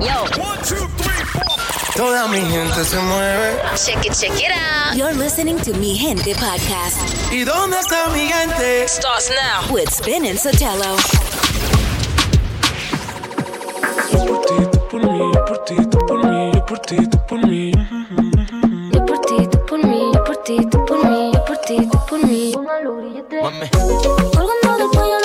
Yo. One, two, three, four. Toda mi gente se mueve. Check it, check it out. You're listening to Mi Gente podcast. ¿Y dónde está mi gente? Starts now with Spin and Sotelo. Por ti, tú por mí, por ti, tú por mí, yo por ti, tú por mí. Yo por ti, tú por mí, yo por ti, tú por mí, yo por ti, tú por mí. Mami. Colgando del cuello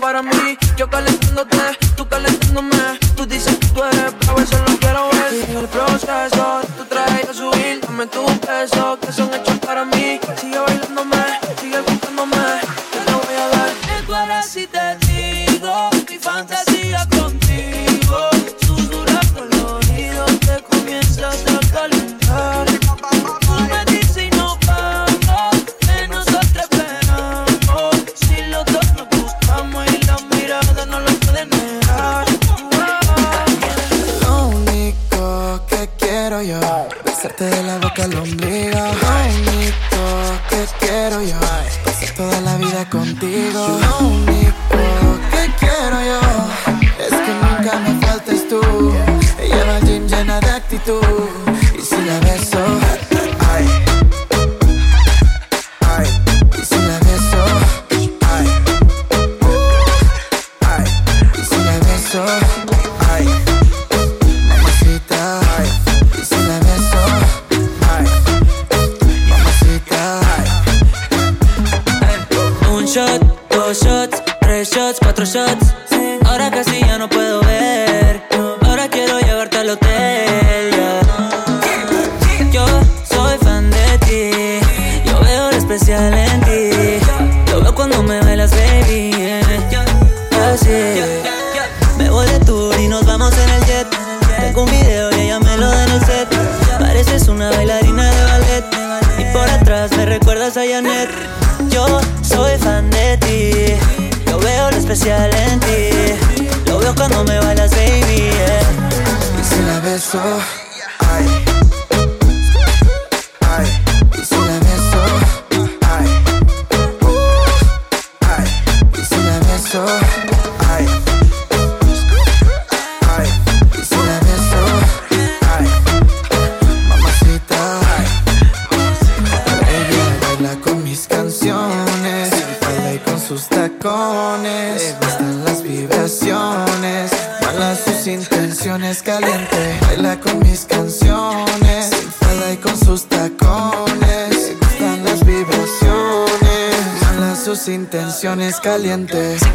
para mí. Yo calentándote, tú calentándome. Tú dices que tú eres bravo, eso lo quiero ver. En el proceso, tú traes a subir. Dame tus besos que son hechos para mí. Sigue bailándome. me recuerdas a Janet. Yo soy fan de ti, yo veo lo especial en ti. Lo veo cuando me bailas, baby. Y si la beso, ay calientes.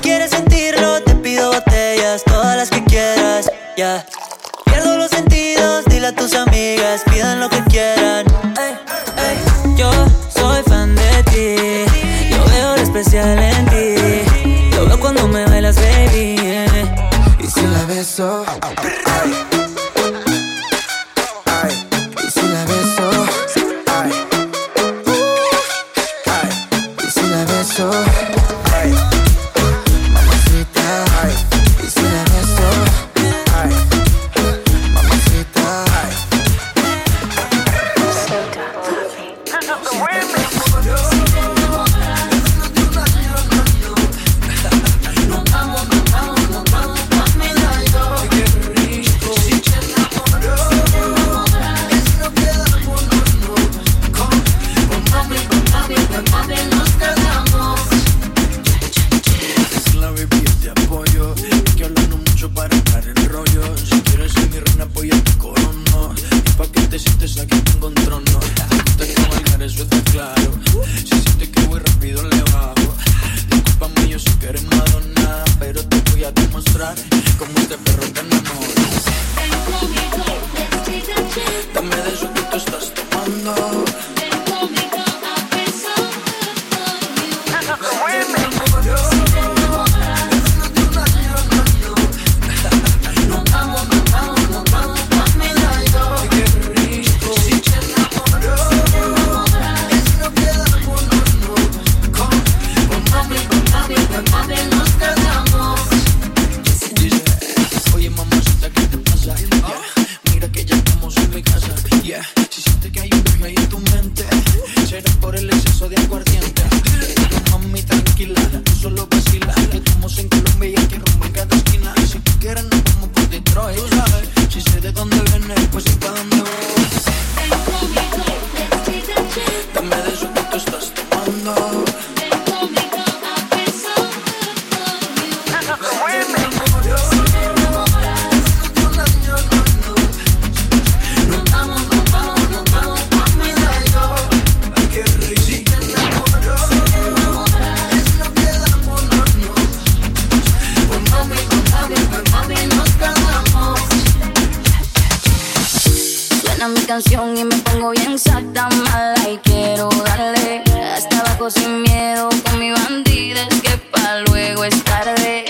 Suena mi canción y me pongo bien sata mala y quiero darle hasta abajo sin miedo con mi bandida. Es que pa' luego es tarde.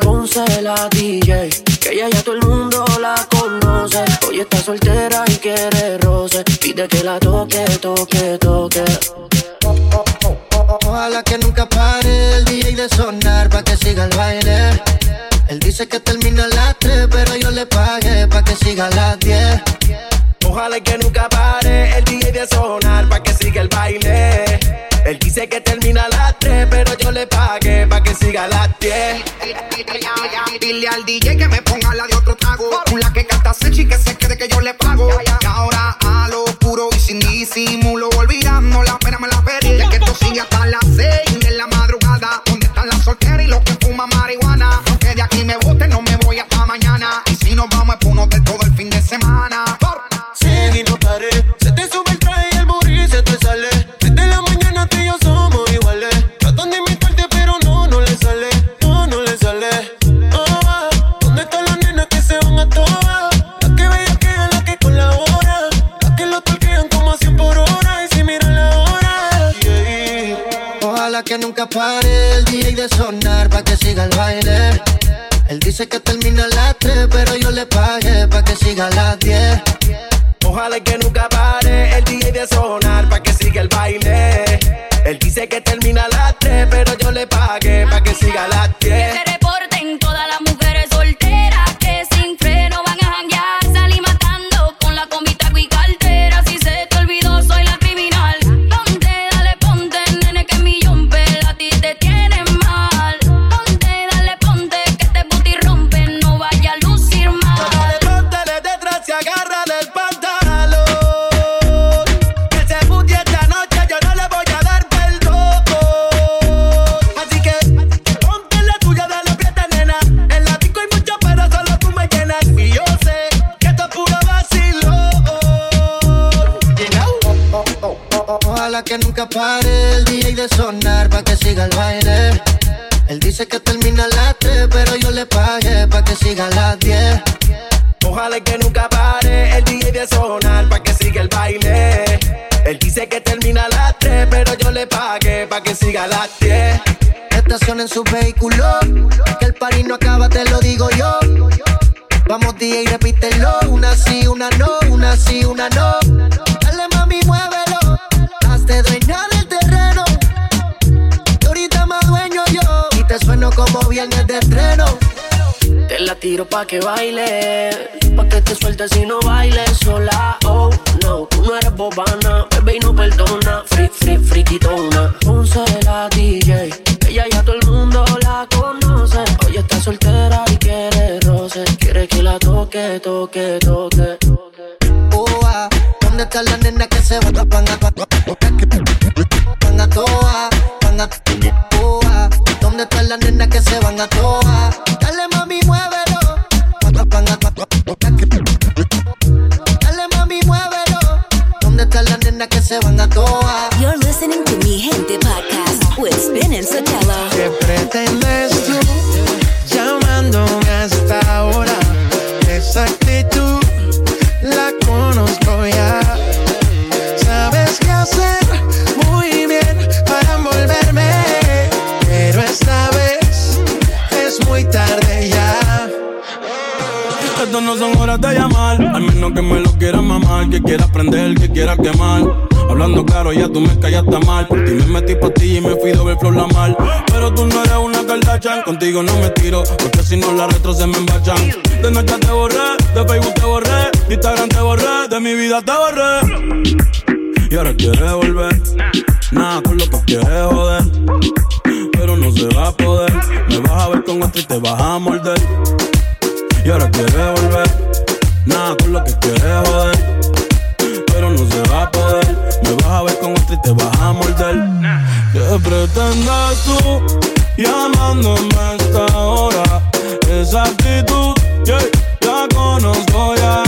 Ponce la DJ, que ella ya todo el mundo la conoce. Hoy está soltera y quiere roce. Pide que la toque, toque, toque. Ojalá que nunca pare el DJ de sonar pa' que siga el baile. Él dice que termina a las 3, pero yo le pagué pa' que siga a las 10. Ojalá que nunca pare el DJ de sonar pa' que siga el baile. Él dice que termina a las 3, pero yo le pagué pa' que siga a las 10. Dile al DJ que me ponga la de otro trago. Una que canta sexy que se quede que yo le pago. Y ahora a lo puro y sin disimulo, olvidando la pena me la pedí. Ya que esto sigue hasta las 6 El DJ de sonar pa' que siga el baile. Él dice que termina a las 3, pero yo le pagué pa' que siga a las 10. Ojalá que nunca pare el DJ de sonar pa' que siga el baile. Él dice que termina a las 3, pero yo le pagué En su vehículo. Que el party no acaba, te lo digo yo. Vamos, DJ, repítelo. Una sí, una no, una sí, una no. Dale, mami, muévelo. Hazte dueña del terreno. Y ahorita más dueño yo. Y te sueno como viernes de estreno. Te la tiro pa' que baile, pa' que te sueltes y no bailes sola. Oh, no, tú no eres bobana, bebé y no perdona. Free, free, friquitona. Ponce la DJ, ella ya todo el mundo la conoce. Hoy está soltera y quiere roce, quiere que la toque, toque, toque. Oh, ah, ¿Dónde están las nenas que se van a a van a toa, van a oh, ah, ¿Dónde están las nenas que se van a toa? Dale mami, muévelo. Dale mami, muévelo. ¿Dónde están las nenas que se van a toa? You're listening to Mi Gente podcast with Spin and Sotelo. No son horas de llamar, al menos que me lo quieras mamar, que quiera prender, que quiera quemar. Hablando claro, ya tú me callaste mal. Por ti me metí pa' ti y me fui doble flor la mal. Pero tú no eres una Kardashian, contigo no me tiro, porque si no la retro se me embachan. De noche te borré, de Facebook te borré, de Instagram te borré, de mi vida te borré. Y ahora quieres volver, nada con lo que quieres joder. Pero no se va a poder, me vas a ver con otro y te vas a morder. Y ahora quieres volver, nada con lo que quieres joder. Pero no se va a poder, me vas a ver con otro y te vas a morder. ¿Qué pretendes tú llamándome a esta hora? Esa actitud, yeah, la conozco ya.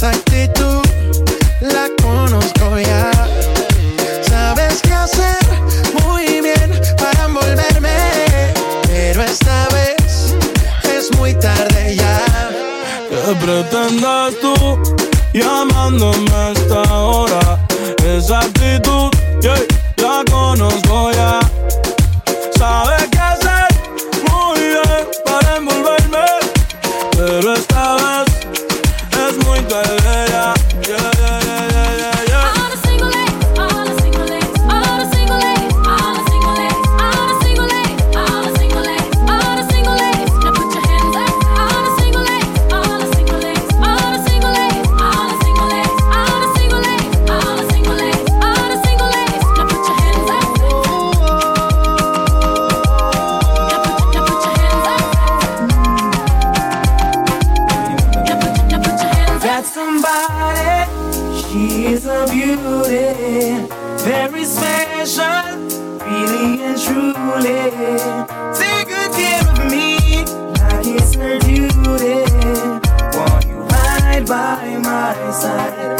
Esa actitud la conozco ya. Sabes qué hacer muy bien para envolverme. Pero esta vez es muy tarde ya. ¿Qué pretendes tú llamándome hasta ahora? Esa actitud, yeah, la conozco beauty, very special, really and truly. Take good care of me, like it's her duty. Want you by my side,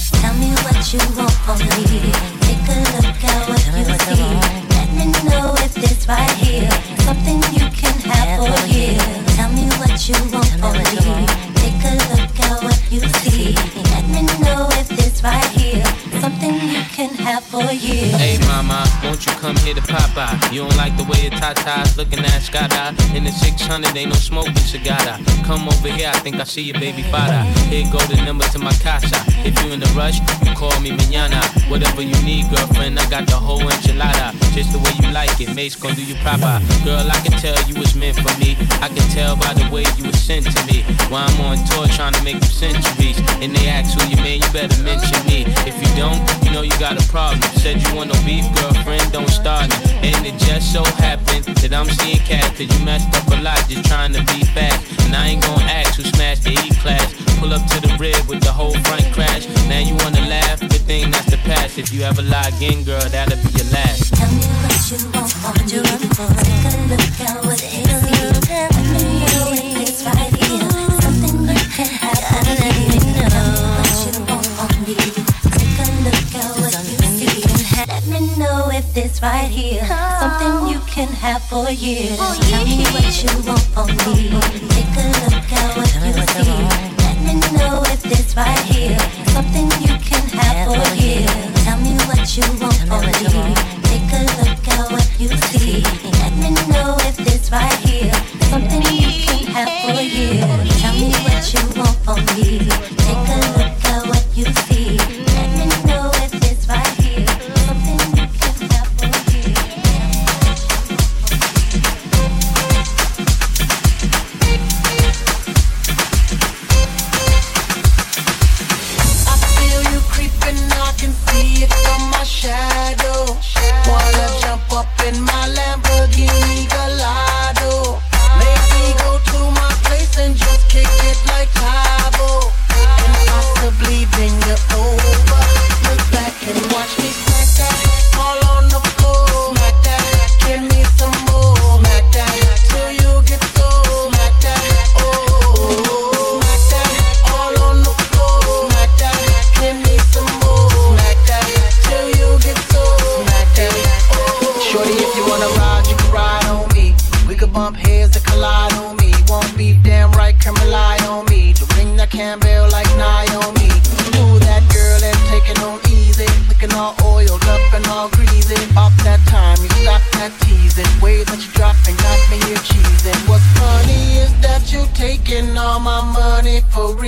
Tell me what you want from me. Take a look at what you see. Let me know if this right here. Something you can have for years. Tell me what you want from me. Take a look at what you see. Let me know if this right here. Something you can have for years. Hey mama, won't you come here to Popeye? You don't like the way your tatas looking at Scotta? In the 600, ain't no smoking cigar. Come over here, I think I see your baby father. Here go the number to my casa. If you in a rush, you call me mañana. Whatever you need, girlfriend, I got the whole enchilada. Just the way you like it, Mace gon' do you proper. Girl, I can tell you was meant for me. I can tell by the way you was sent to me. While I'm on tour trying to make them centuries. And they ask who you man, you better mention me. If you don't, you know you got a problem. Said you want no beef, girlfriend, don't start. And it just so happened that I'm seeing cat, cause you messed up a lot just trying to be fast. And I ain't gon' ask who smashed the E class. Pull up to the rib with the whole front crash. Now you wanna laugh, good thing that's the past. If you ever lie again, girl, that'll be your last. Tell me what you want from me. Take a look at what you see. Let me know it's right here. Something you can have if it's right here. Something you can have for years. Tell me what you want from me. Take a look at what you see. Let me know if it's right here. Something you can have for years. Tell me what you want from me. Take a look at what you see. Let me know if it's right here. Something you can have for years. Tell me what you want from me. Take a look at what you see.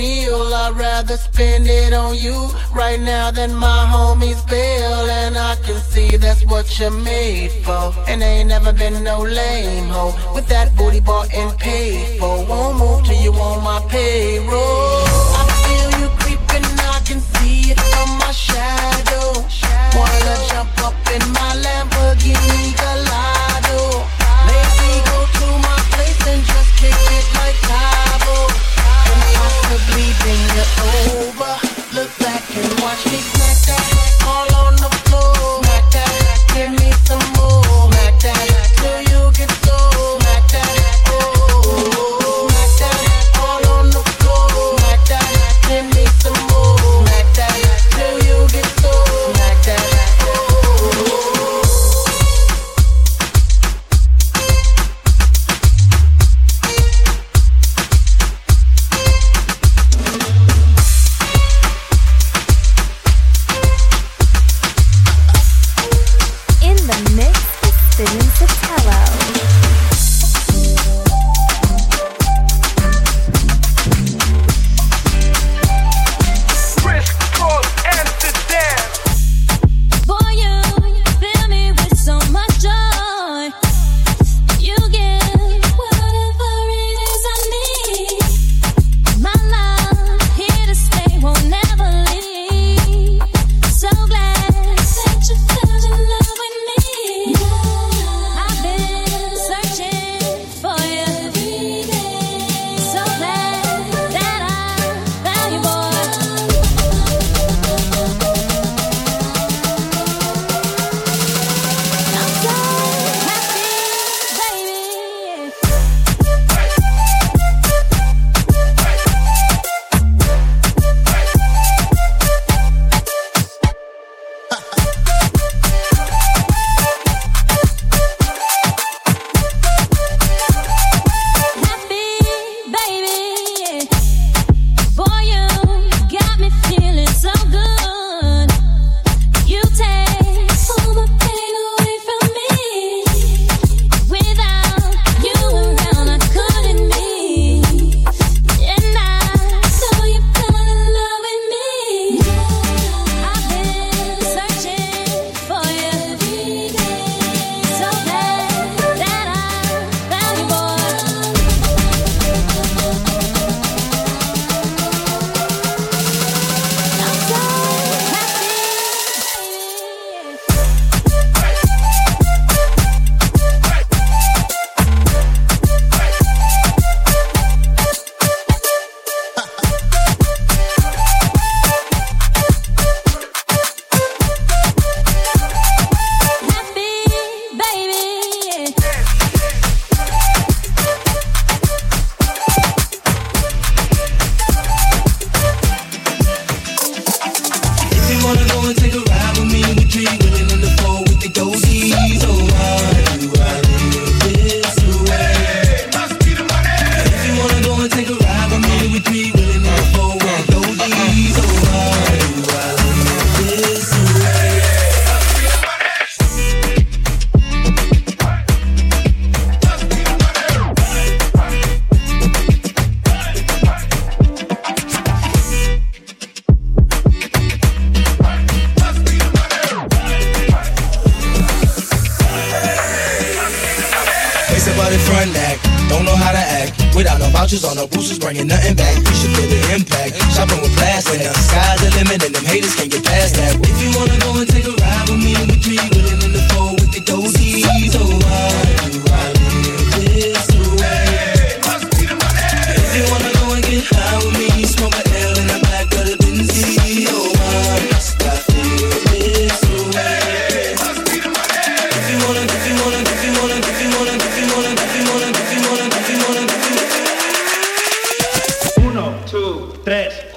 I'd rather spend it on you right now than my homies bill. And I can see that's what you're made for. And ain't never been no lame hoe. With that booty bought and paid for. Won't move till you on my payroll. I feel you creeping, I can see it from my shadow. Wanna jump up in my Lamborghini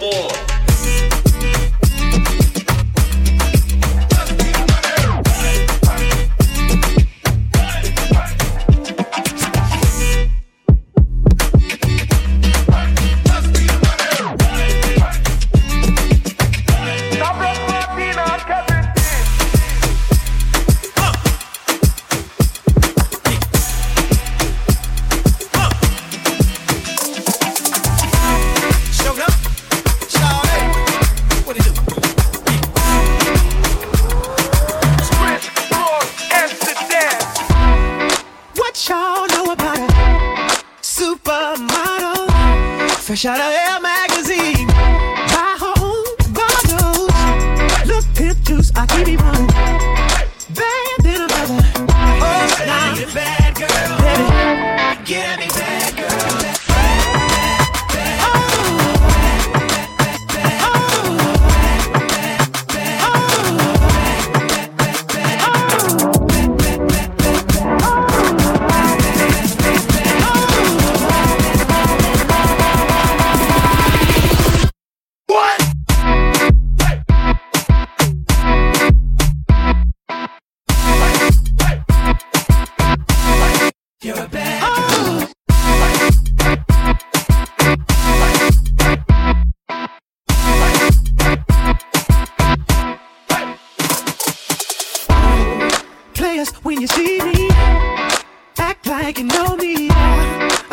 뭐.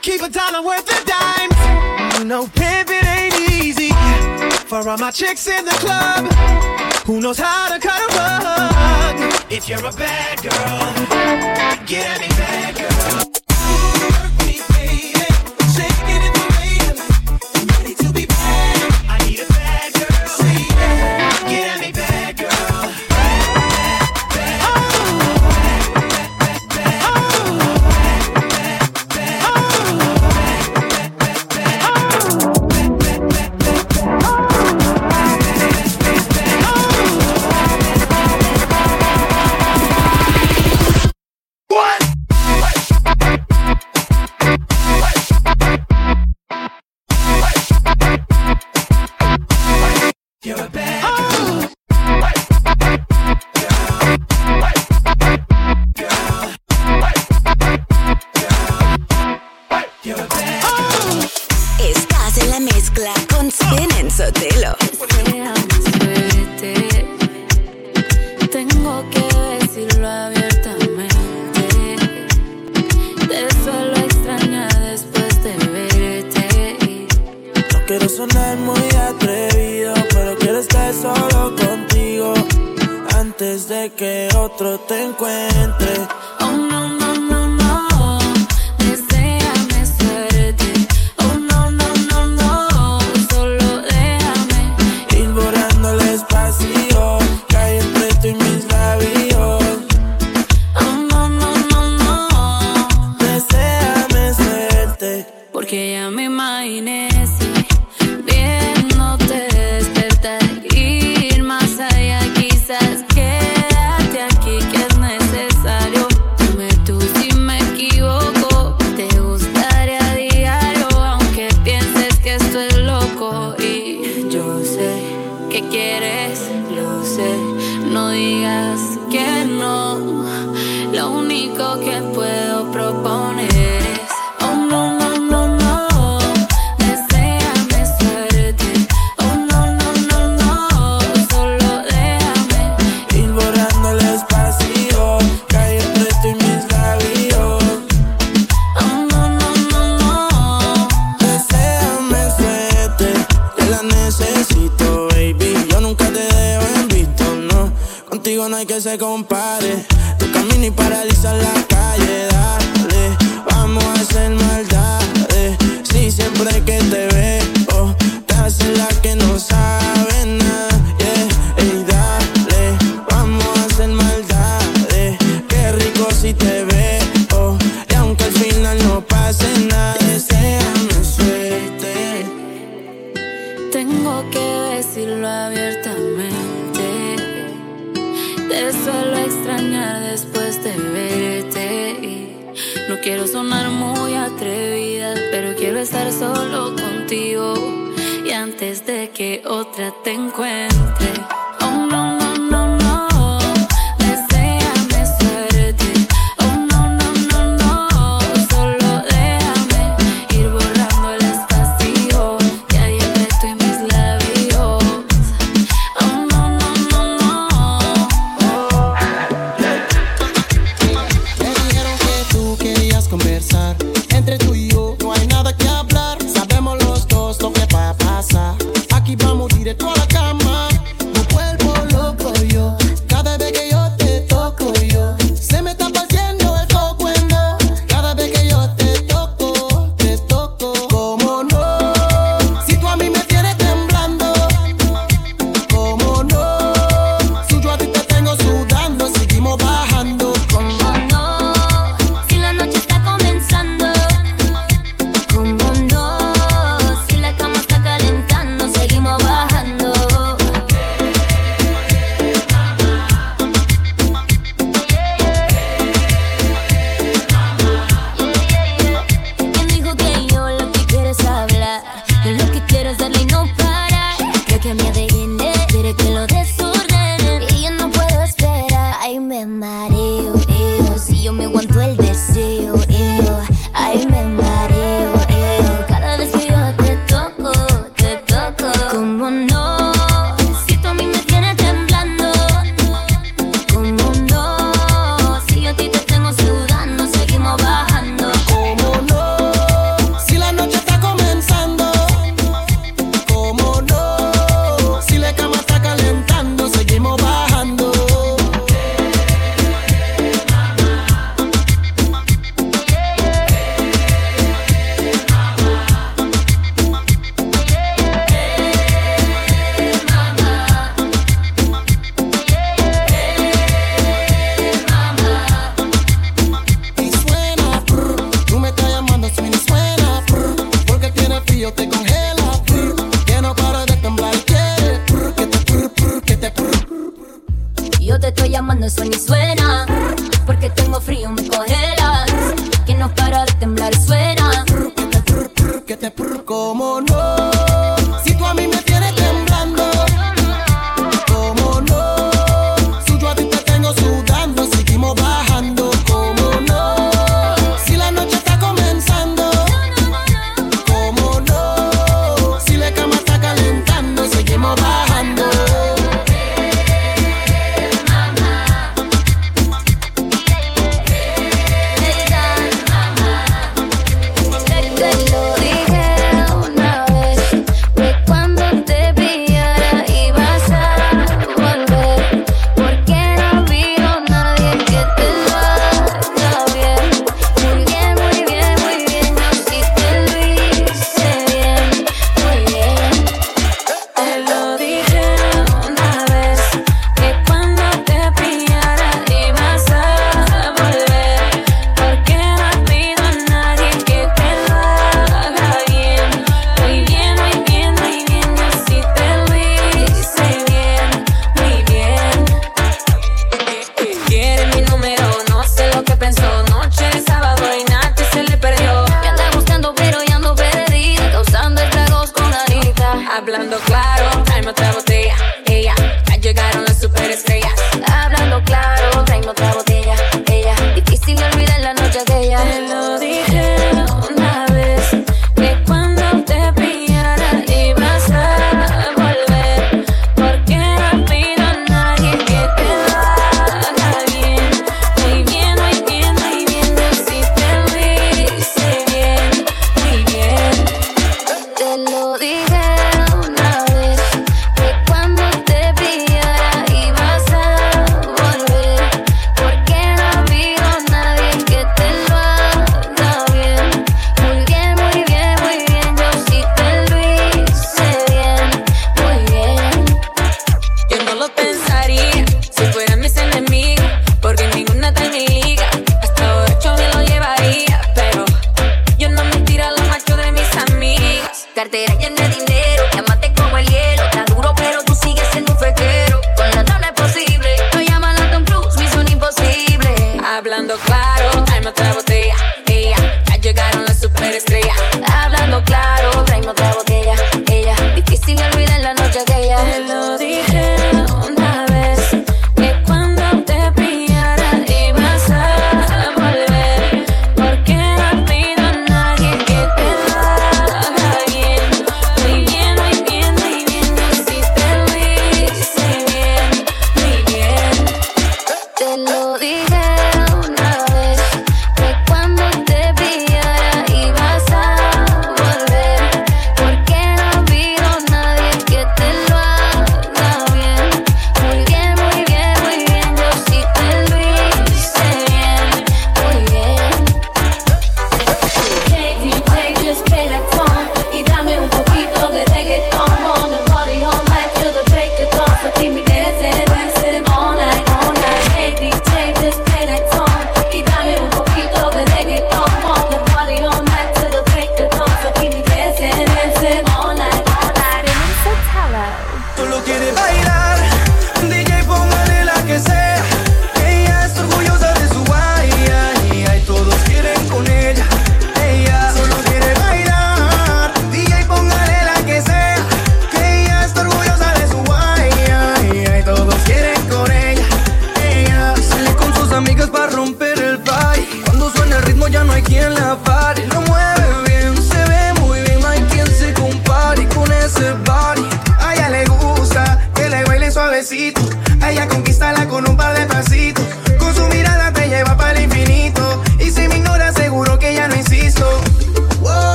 Keep a dollar worth of dimes. You know, pimping ain't easy. For all my chicks in the club, who knows how to cut a rug? If you're a bad girl, get any bad girl. Antes de que otra te encuentre.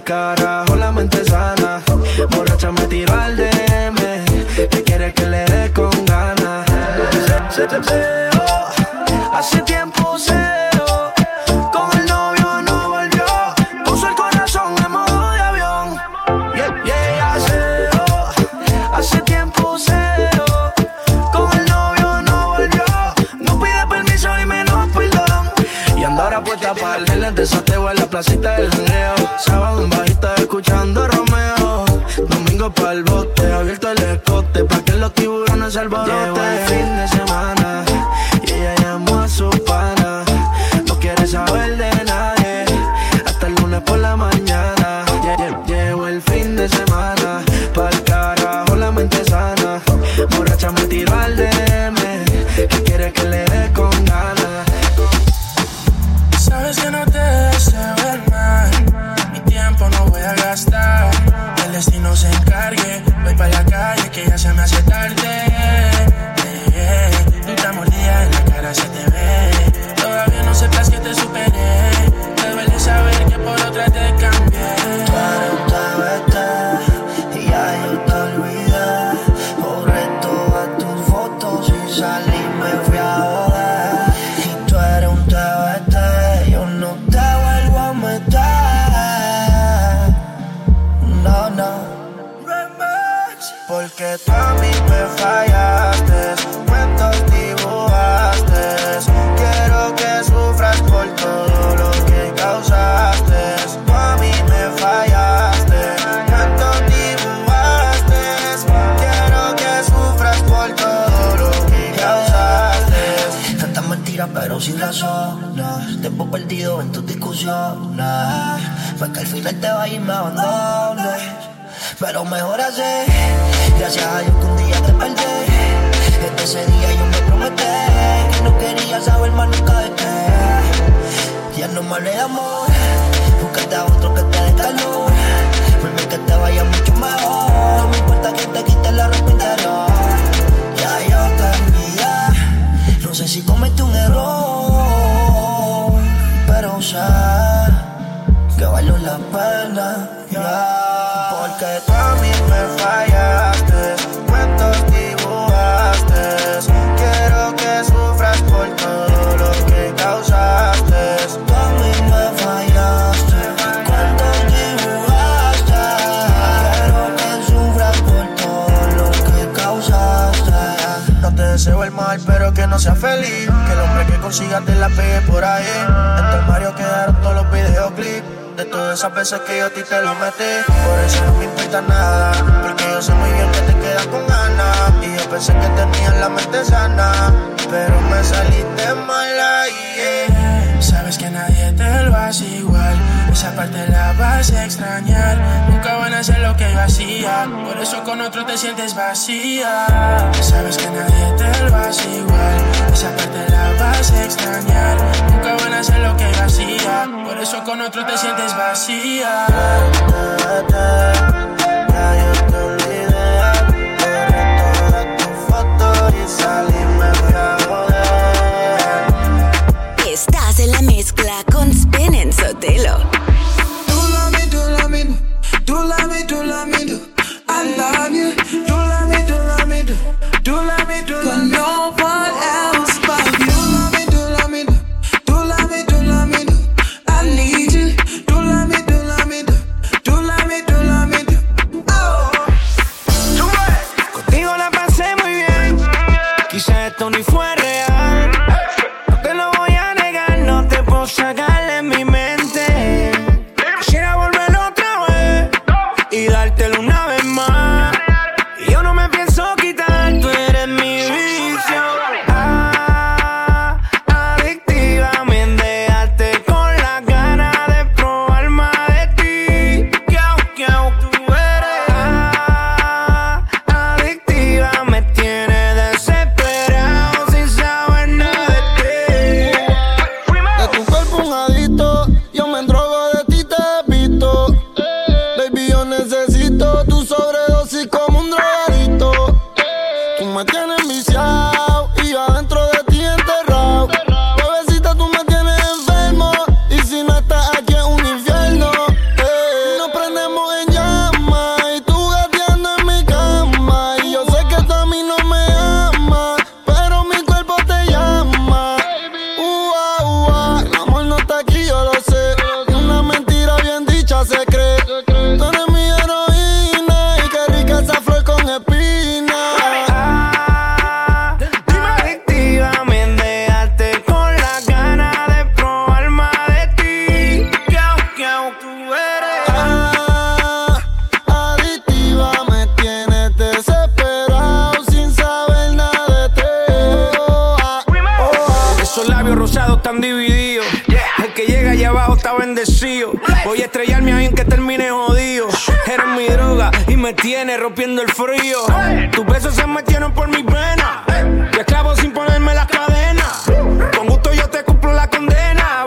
Pa'l Sábado en bajita escuchando Romeo. Domingo pa'l bote, abierto el escote. Pa' que los tiburones alboroten. Me hablé de amor. Búscate a otro que te dé calor. Vuelve que te vaya mucho mejor. No me importa que te quite la ropa interior. Ya yo te No sé si cometí un error Pero sé que valió la pena. Ya. Porque tú a mí me fallaste Cuentos dibujaste. Quiero que sufras por todo lo que causaste seas feliz Que el hombre que consigas te la pegue por ahí En tu armario quedaron todos los videoclips de todas esas veces que yo a ti te lo metí Por eso no me importa nada Porque yo sé muy bien que te quedas con ganas Y yo pensé que tenías la mente sana Pero me saliste mala y Sabes que nadie te lo hace igual. Esa parte la vas a extrañar. Nunca van a ser lo que yo hacía. Por eso con otro te sientes vacía. Sabes que nadie te lo hace igual. La vas a extrañar. Nunca van a lo que hacía. Por eso con otro te sientes vacía. Y Estás en la mezcla con Spin en Sotelo. Voy a estrellarme ahí en que termine jodido. Eres mi droga y me tiene rompiendo el frío. Tus besos se metieron por mi pena. Yo esclavo sin ponerme las cadenas. Con gusto yo te cumplo la condena.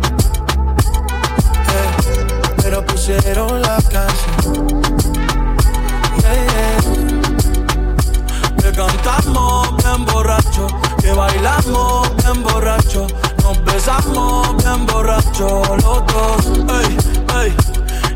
pero pusieron la canción. Yeah. Que cantamos bien borracho, que bailamos bien borracho, nos besamos bien borracho los dos. Ey, ey.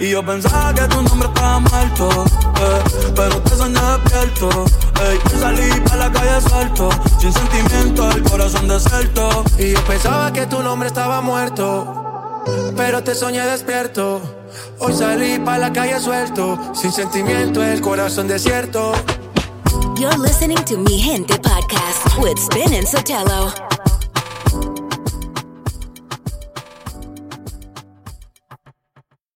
Y yo pensaba que tu nombre estaba muerto, eh, pero te soñé despierto. Ey, salí para la calle suelto, sin sentimiento, el corazón desierto. Y yo pensaba que tu nombre estaba muerto, pero te soñé despierto. Hoy salí para la calle suelto, sin sentimiento, el corazón desierto. You're listening to Mi Gente podcast with Spin and Sotelo.